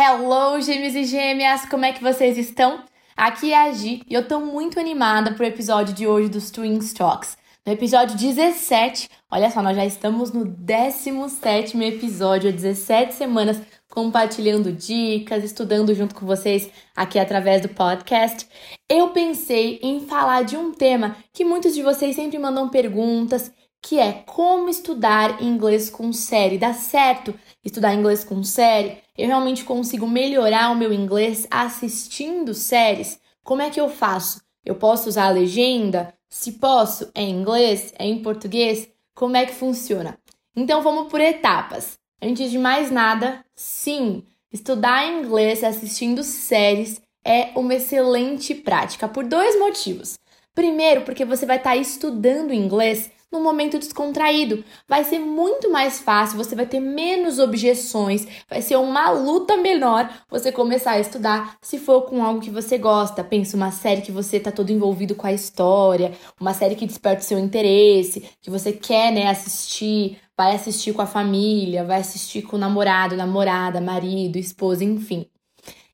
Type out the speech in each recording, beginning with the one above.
Hello, gêmeos e gêmeas! Como é que vocês estão? Aqui é a Gi e eu tô muito animada pro episódio de hoje dos Twin Talks. No episódio 17, olha só, nós já estamos no 17 episódio, 17 semanas compartilhando dicas, estudando junto com vocês aqui através do podcast. Eu pensei em falar de um tema que muitos de vocês sempre mandam perguntas que é como estudar inglês com série. Dá certo estudar inglês com série? Eu realmente consigo melhorar o meu inglês assistindo séries? Como é que eu faço? Eu posso usar a legenda? Se posso, é em inglês? É em português? Como é que funciona? Então vamos por etapas. Antes de mais nada, sim, estudar inglês assistindo séries é uma excelente prática por dois motivos. Primeiro, porque você vai estar estudando inglês num momento descontraído. Vai ser muito mais fácil, você vai ter menos objeções, vai ser uma luta menor você começar a estudar se for com algo que você gosta. Pensa uma série que você tá todo envolvido com a história, uma série que desperta o seu interesse, que você quer, né, assistir, vai assistir com a família, vai assistir com o namorado, namorada, marido, esposa, enfim.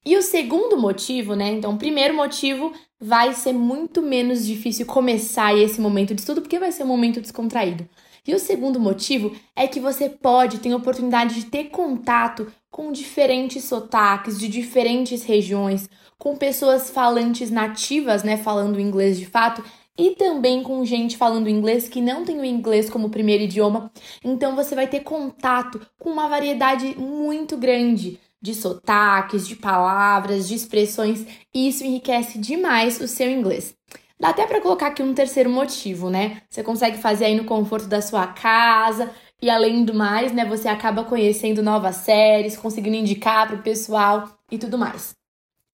E o segundo motivo, né? Então, o primeiro motivo vai ser muito menos difícil começar esse momento de estudo, porque vai ser um momento descontraído. E o segundo motivo é que você pode ter a oportunidade de ter contato com diferentes sotaques de diferentes regiões, com pessoas falantes nativas, né, falando inglês de fato, e também com gente falando inglês que não tem o inglês como primeiro idioma. Então você vai ter contato com uma variedade muito grande de sotaques, de palavras, de expressões, e isso enriquece demais o seu inglês. Dá até para colocar aqui um terceiro motivo, né? Você consegue fazer aí no conforto da sua casa e além do mais, né, você acaba conhecendo novas séries, conseguindo indicar para o pessoal e tudo mais.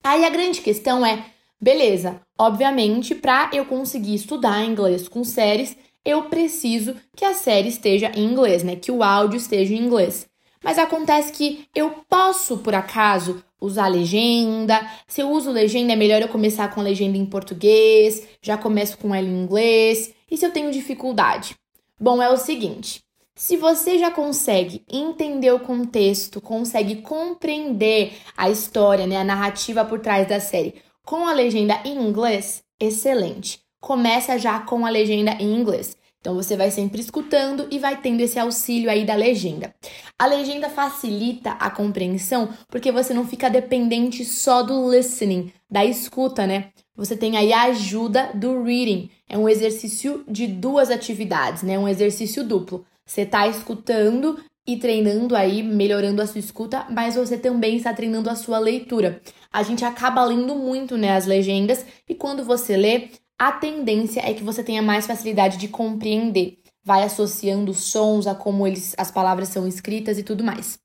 Aí a grande questão é, beleza, obviamente, para eu conseguir estudar inglês com séries, eu preciso que a série esteja em inglês, né? Que o áudio esteja em inglês. Mas acontece que eu posso, por acaso, usar legenda. Se eu uso legenda, é melhor eu começar com legenda em português, já começo com ela em inglês. E se eu tenho dificuldade? Bom, é o seguinte: se você já consegue entender o contexto, consegue compreender a história, né, a narrativa por trás da série com a legenda em inglês, excelente. Começa já com a legenda em inglês. Então você vai sempre escutando e vai tendo esse auxílio aí da legenda. A legenda facilita a compreensão porque você não fica dependente só do listening, da escuta, né? Você tem aí a ajuda do reading. É um exercício de duas atividades, né? Um exercício duplo. Você está escutando e treinando aí, melhorando a sua escuta, mas você também está treinando a sua leitura. A gente acaba lendo muito, né, as legendas, e quando você lê, a tendência é que você tenha mais facilidade de compreender. Vai associando sons a como eles, as palavras são escritas e tudo mais.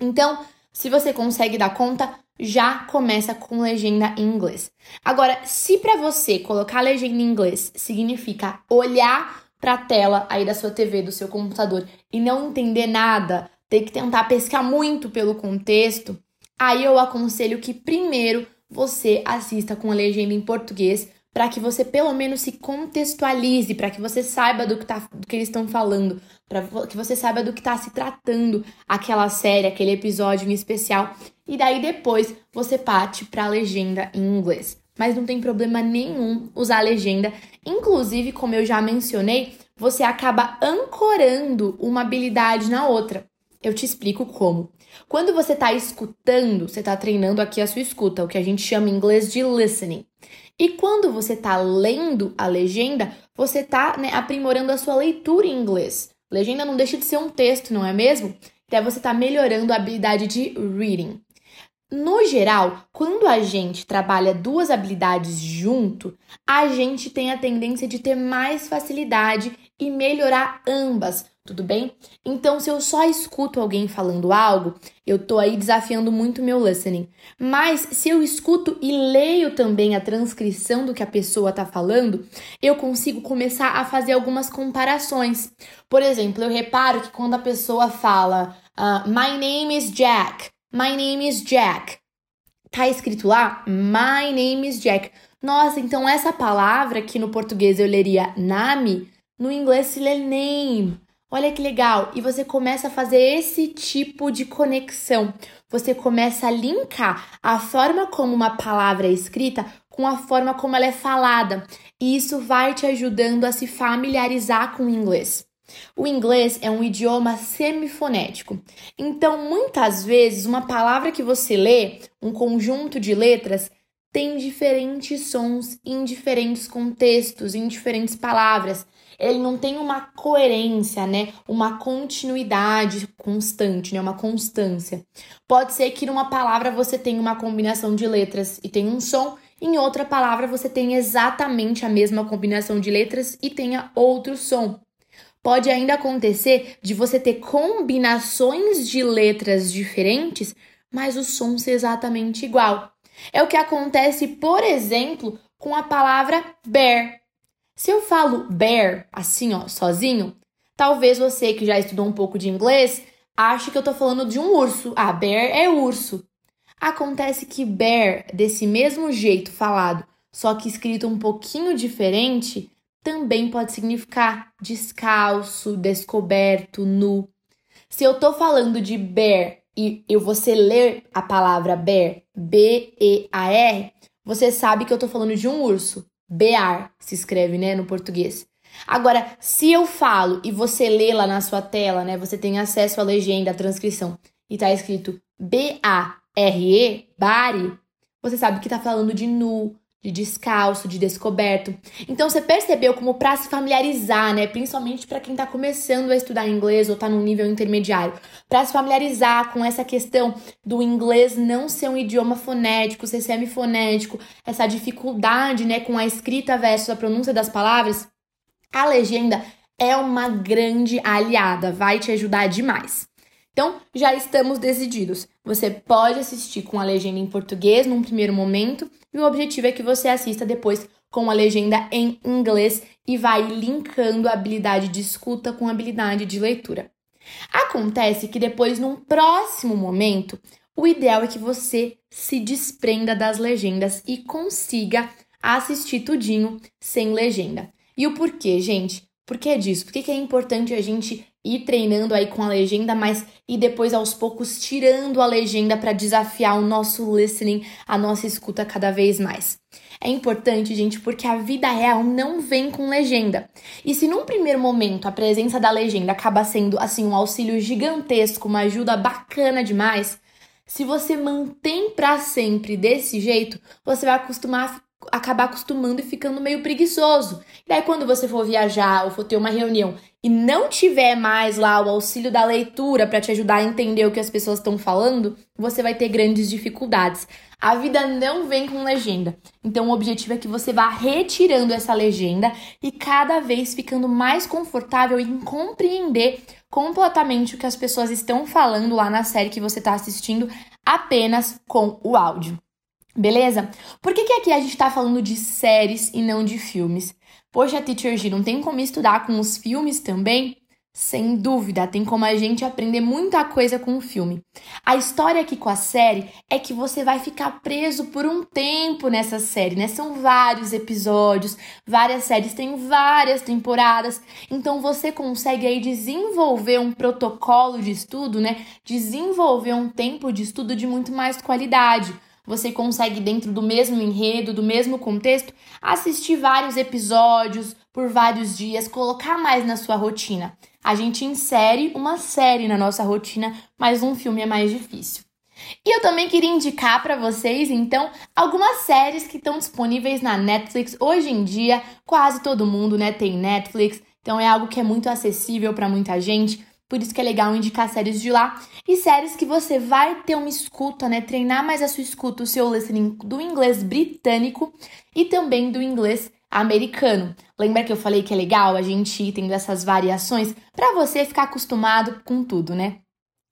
Então, se você consegue dar conta, já começa com legenda em inglês. Agora, se para você colocar legenda em inglês significa olhar para a tela aí da sua TV, do seu computador e não entender nada, ter que tentar pescar muito pelo contexto, aí eu aconselho que primeiro você assista com a legenda em português para que você pelo menos se contextualize, para que você saiba do que, tá, do que eles estão falando, para que você saiba do que está se tratando aquela série, aquele episódio em especial, e daí depois você parte para a legenda em inglês. Mas não tem problema nenhum usar a legenda, inclusive, como eu já mencionei, você acaba ancorando uma habilidade na outra. Eu te explico como. Quando você está escutando, você está treinando aqui a sua escuta, o que a gente chama em inglês de listening. E quando você está lendo a legenda, você está né, aprimorando a sua leitura em inglês. Legenda não deixa de ser um texto, não é mesmo? Então você está melhorando a habilidade de reading. No geral, quando a gente trabalha duas habilidades junto, a gente tem a tendência de ter mais facilidade e melhorar ambas, tudo bem? Então, se eu só escuto alguém falando algo, eu tô aí desafiando muito meu listening. Mas se eu escuto e leio também a transcrição do que a pessoa tá falando, eu consigo começar a fazer algumas comparações. Por exemplo, eu reparo que quando a pessoa fala uh, My name is Jack, My name is Jack, tá escrito lá My name is Jack. Nossa, então essa palavra que no português eu leria name, no inglês se lê name. Olha que legal! E você começa a fazer esse tipo de conexão. Você começa a linkar a forma como uma palavra é escrita com a forma como ela é falada. E isso vai te ajudando a se familiarizar com o inglês. O inglês é um idioma semifonético. Então, muitas vezes, uma palavra que você lê, um conjunto de letras, tem diferentes sons em diferentes contextos, em diferentes palavras ele não tem uma coerência, né? Uma continuidade constante, né? Uma constância. Pode ser que numa palavra você tenha uma combinação de letras e tenha um som, em outra palavra você tenha exatamente a mesma combinação de letras e tenha outro som. Pode ainda acontecer de você ter combinações de letras diferentes, mas o som ser exatamente igual. É o que acontece, por exemplo, com a palavra bear. Se eu falo bear assim, ó, sozinho, talvez você que já estudou um pouco de inglês ache que eu tô falando de um urso. Ah, bear é urso. Acontece que bear, desse mesmo jeito falado, só que escrito um pouquinho diferente, também pode significar descalço, descoberto, nu. Se eu tô falando de bear e eu você ler a palavra bear, B-E-A-R, você sabe que eu tô falando de um urso. Bear se escreve, né, no português. Agora, se eu falo e você lê lá na sua tela, né, você tem acesso à legenda, à transcrição, e tá escrito B-A-R-E, bari, você sabe que tá falando de nu, de descalço, de descoberto. Então você percebeu como para se familiarizar, né, principalmente para quem está começando a estudar inglês ou está num nível intermediário, para se familiarizar com essa questão do inglês não ser um idioma fonético, ser semifonético, essa dificuldade, né, com a escrita versus a pronúncia das palavras, a legenda é uma grande aliada, vai te ajudar demais. Então, já estamos decididos. Você pode assistir com a legenda em português num primeiro momento, e o objetivo é que você assista depois com a legenda em inglês e vai linkando a habilidade de escuta com a habilidade de leitura. Acontece que depois, num próximo momento, o ideal é que você se desprenda das legendas e consiga assistir tudinho sem legenda. E o porquê, gente? Por que disso? Por que é importante a gente ir treinando aí com a legenda, mas e depois aos poucos tirando a legenda para desafiar o nosso listening, a nossa escuta cada vez mais. É importante, gente, porque a vida real não vem com legenda. E se num primeiro momento a presença da legenda acaba sendo assim um auxílio gigantesco, uma ajuda bacana demais, se você mantém para sempre desse jeito, você vai acostumar acabar acostumando e ficando meio preguiçoso. E daí, quando você for viajar ou for ter uma reunião e não tiver mais lá o auxílio da leitura para te ajudar a entender o que as pessoas estão falando, você vai ter grandes dificuldades. A vida não vem com legenda. Então, o objetivo é que você vá retirando essa legenda e cada vez ficando mais confortável em compreender completamente o que as pessoas estão falando lá na série que você está assistindo apenas com o áudio. Beleza? Por que, que aqui a gente tá falando de séries e não de filmes? Poxa, Teacher G, não tem como estudar com os filmes também? Sem dúvida, tem como a gente aprender muita coisa com o filme. A história aqui com a série é que você vai ficar preso por um tempo nessa série, né? São vários episódios, várias séries têm várias temporadas, então você consegue aí desenvolver um protocolo de estudo, né? Desenvolver um tempo de estudo de muito mais qualidade você consegue, dentro do mesmo enredo, do mesmo contexto, assistir vários episódios por vários dias, colocar mais na sua rotina. A gente insere uma série na nossa rotina, mas um filme é mais difícil. E eu também queria indicar para vocês, então, algumas séries que estão disponíveis na Netflix. Hoje em dia, quase todo mundo né, tem Netflix, então é algo que é muito acessível para muita gente. Por isso que é legal indicar séries de lá e séries que você vai ter uma escuta, né? Treinar mais a sua escuta, o seu listening do inglês britânico e também do inglês americano. Lembra que eu falei que é legal a gente ir tendo essas variações para você ficar acostumado com tudo, né?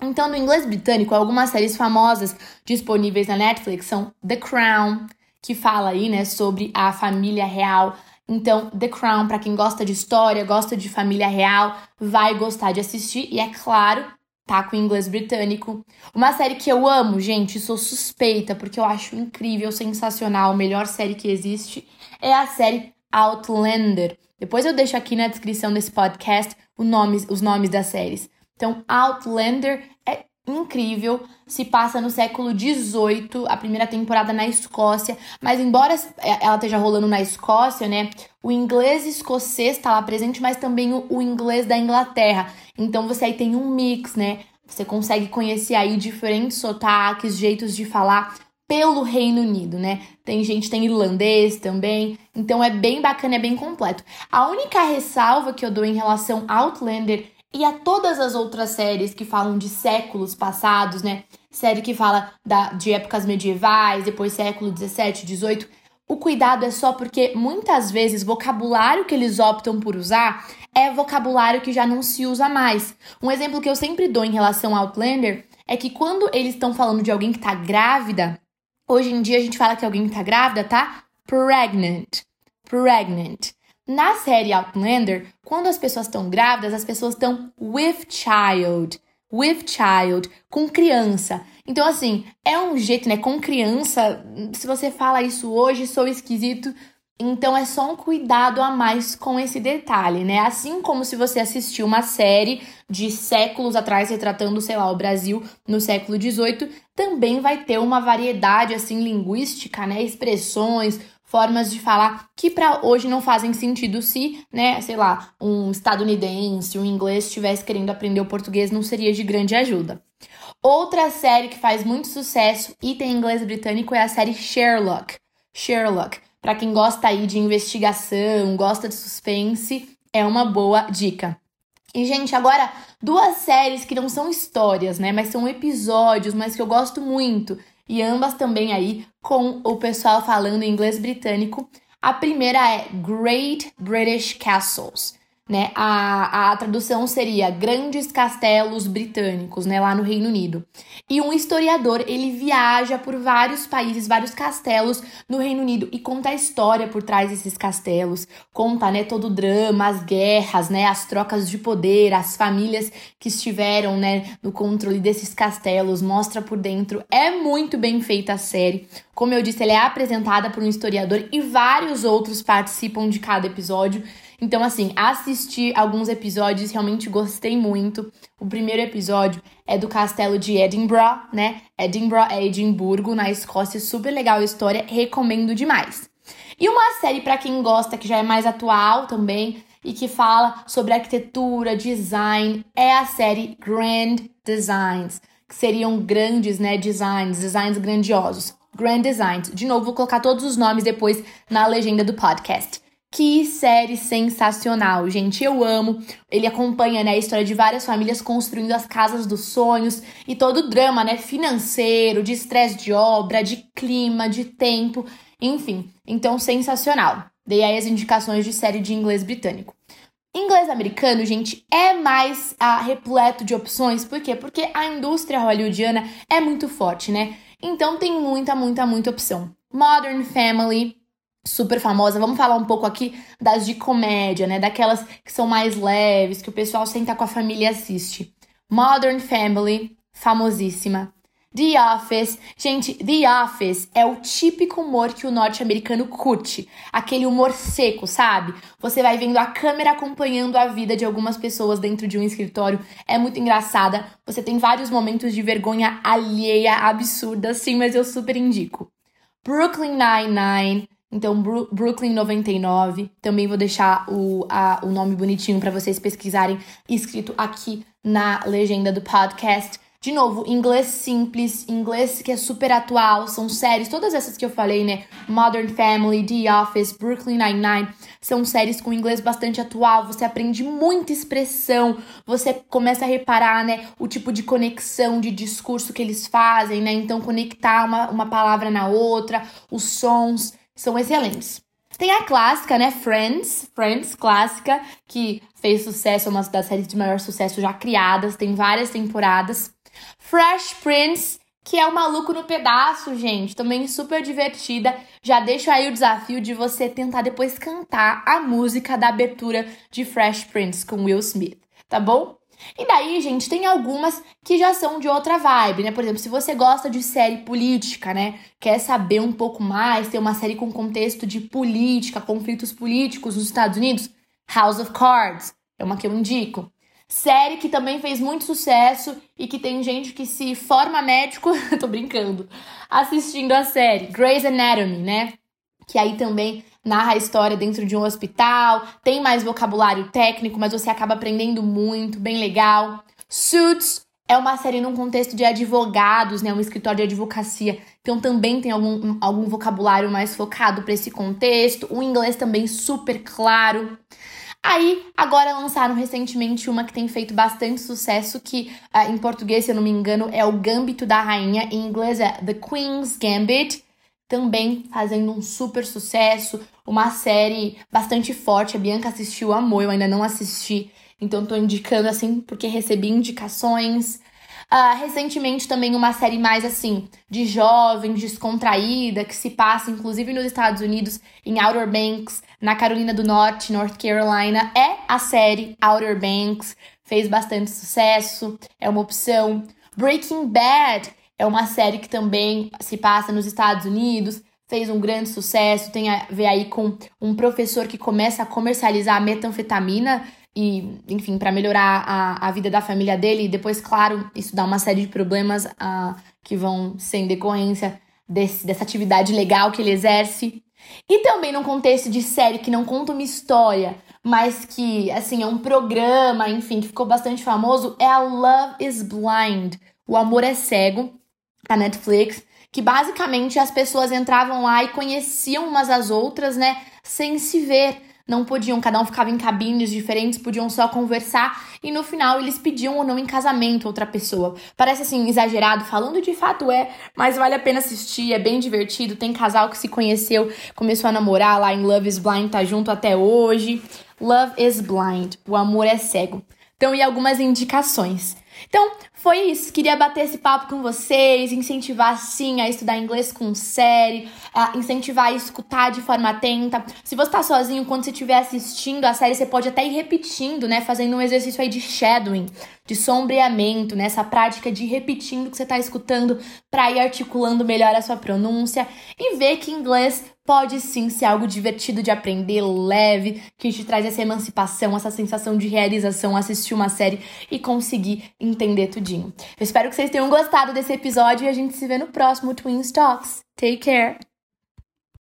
Então, no inglês britânico, algumas séries famosas disponíveis na Netflix são The Crown, que fala aí, né, sobre a família real então, The Crown, para quem gosta de história, gosta de família real, vai gostar de assistir. E é claro, tá com inglês britânico. Uma série que eu amo, gente, sou suspeita, porque eu acho incrível, sensacional, melhor série que existe, é a série Outlander. Depois eu deixo aqui na descrição desse podcast nome, os nomes das séries. Então, Outlander é incrível, se passa no século XVIII, a primeira temporada na Escócia, mas embora ela esteja rolando na Escócia, né, o inglês escocês está lá presente, mas também o, inglês da Inglaterra. Então você aí tem um mix, né? Você consegue conhecer aí diferentes sotaques, jeitos de falar pelo Reino Unido, né? Tem gente tem irlandês também, então é bem bacana, é bem completo. A única ressalva que eu dou em relação a Outlander e a todas as outras séries que falam de séculos passados, né? Série que fala da, de épocas medievais, depois século 17, 18. O cuidado é só porque muitas vezes vocabulário que eles optam por usar é vocabulário que já não se usa mais. Um exemplo que eu sempre dou em relação ao Outlander é que quando eles estão falando de alguém que tá grávida, hoje em dia a gente fala que alguém que tá grávida tá pregnant. Pregnant. Na série Outlander, quando as pessoas estão grávidas, as pessoas estão with child. With child, com criança. Então, assim, é um jeito, né? Com criança, se você fala isso hoje, sou esquisito. Então é só um cuidado a mais com esse detalhe, né? Assim como se você assistiu uma série de séculos atrás retratando, sei lá, o Brasil no século XVIII, também vai ter uma variedade assim linguística, né? Expressões, formas de falar que para hoje não fazem sentido se, né, sei lá, um estadunidense, um inglês estivesse querendo aprender o português, não seria de grande ajuda. Outra série que faz muito sucesso e tem inglês britânico é a série Sherlock. Sherlock, para quem gosta aí de investigação, gosta de suspense, é uma boa dica. E gente, agora duas séries que não são histórias, né, mas são episódios, mas que eu gosto muito e ambas também aí com o pessoal falando inglês britânico. A primeira é Great British Castles né? A, a tradução seria Grandes Castelos Britânicos, né? Lá no Reino Unido. E um historiador, ele viaja por vários países, vários castelos no Reino Unido e conta a história por trás desses castelos. Conta, né, todo o drama, as guerras, né? As trocas de poder, as famílias que estiveram, né, no controle desses castelos. Mostra por dentro. É muito bem feita a série. Como eu disse, ela é apresentada por um historiador e vários outros participam de cada episódio. Então, assim, assisti alguns episódios, realmente gostei muito. O primeiro episódio é do castelo de Edinburgh, né? Edinburgh é Edimburgo, na Escócia. Super legal a história, recomendo demais. E uma série para quem gosta, que já é mais atual também, e que fala sobre arquitetura, design, é a série Grand Designs, que seriam grandes, né, designs, designs grandiosos. Grand Designs. De novo, vou colocar todos os nomes depois na legenda do podcast. Que série sensacional, gente. Eu amo. Ele acompanha né, a história de várias famílias construindo as casas dos sonhos e todo o drama né, financeiro, de estresse de obra, de clima, de tempo, enfim. Então, sensacional. Dei aí as indicações de série de inglês britânico. Inglês americano, gente, é mais ah, repleto de opções. Por quê? Porque a indústria hollywoodiana é muito forte, né? Então tem muita, muita, muita opção. Modern Family, super famosa. Vamos falar um pouco aqui das de comédia, né? Daquelas que são mais leves, que o pessoal senta com a família e assiste. Modern Family, famosíssima. The Office. Gente, The Office é o típico humor que o norte-americano curte. Aquele humor seco, sabe? Você vai vendo a câmera acompanhando a vida de algumas pessoas dentro de um escritório. É muito engraçada. Você tem vários momentos de vergonha alheia absurda, sim, mas eu super indico. Brooklyn Nine-Nine. Então, Bru Brooklyn 99. Também vou deixar o, a, o nome bonitinho para vocês pesquisarem, escrito aqui na legenda do podcast. De novo, inglês simples, inglês que é super atual, são séries, todas essas que eu falei, né? Modern Family, The Office, Brooklyn Nine-Nine, são séries com inglês bastante atual, você aprende muita expressão, você começa a reparar, né, o tipo de conexão de discurso que eles fazem, né? Então, conectar uma, uma palavra na outra, os sons são excelentes. Tem a clássica, né? Friends, Friends clássica, que fez sucesso, é uma das séries de maior sucesso já criadas, tem várias temporadas. Fresh Prince, que é o maluco no pedaço, gente, também super divertida. Já deixo aí o desafio de você tentar depois cantar a música da abertura de Fresh Prince com Will Smith, tá bom? E daí, gente, tem algumas que já são de outra vibe, né? Por exemplo, se você gosta de série política, né? Quer saber um pouco mais, ter uma série com contexto de política, conflitos políticos nos Estados Unidos, House of Cards. é uma que eu indico. Série que também fez muito sucesso e que tem gente que se forma médico, tô brincando, assistindo a série Grey's Anatomy, né? Que aí também narra a história dentro de um hospital, tem mais vocabulário técnico, mas você acaba aprendendo muito, bem legal. Suits é uma série num contexto de advogados, né? Um escritório de advocacia. Então também tem algum, algum vocabulário mais focado para esse contexto. O inglês também super claro. Aí, agora lançaram recentemente uma que tem feito bastante sucesso, que uh, em português, se eu não me engano, é o Gambito da Rainha, em inglês é The Queen's Gambit, também fazendo um super sucesso, uma série bastante forte. A Bianca assistiu, amou, eu ainda não assisti, então tô indicando assim porque recebi indicações. Uh, recentemente também uma série mais assim, de jovens, descontraída, que se passa inclusive nos Estados Unidos, em Outer Banks, na Carolina do Norte, North Carolina. É a série Outer Banks, fez bastante sucesso, é uma opção. Breaking Bad é uma série que também se passa nos Estados Unidos, fez um grande sucesso, tem a ver aí com um professor que começa a comercializar a metanfetamina e, enfim, para melhorar a, a vida da família dele. E depois, claro, isso dá uma série de problemas uh, que vão ser em decorrência desse, dessa atividade legal que ele exerce. E também num contexto de série que não conta uma história, mas que, assim, é um programa, enfim, que ficou bastante famoso, é a Love is Blind. O Amor é Cego, da Netflix que basicamente as pessoas entravam lá e conheciam umas às outras, né, sem se ver. Não podiam, cada um ficava em cabines diferentes, podiam só conversar e no final eles pediam ou não em casamento outra pessoa. Parece assim exagerado, falando de fato é, mas vale a pena assistir, é bem divertido. Tem casal que se conheceu, começou a namorar lá em Love is Blind, tá junto até hoje. Love is Blind, o amor é cego. Então, e algumas indicações. Então, foi isso. Queria bater esse papo com vocês, incentivar sim a estudar inglês com série, a incentivar a escutar de forma atenta. Se você tá sozinho, quando você estiver assistindo a série, você pode até ir repetindo, né? Fazendo um exercício aí de shadowing, de sombreamento, né? Essa prática de repetindo o que você tá escutando para ir articulando melhor a sua pronúncia e ver que inglês pode sim ser algo divertido de aprender, leve, que te traz essa emancipação, essa sensação de realização, assistir uma série e conseguir entender tudinho. Eu espero que vocês tenham gostado desse episódio e a gente se vê no próximo Twin Talks. Take care!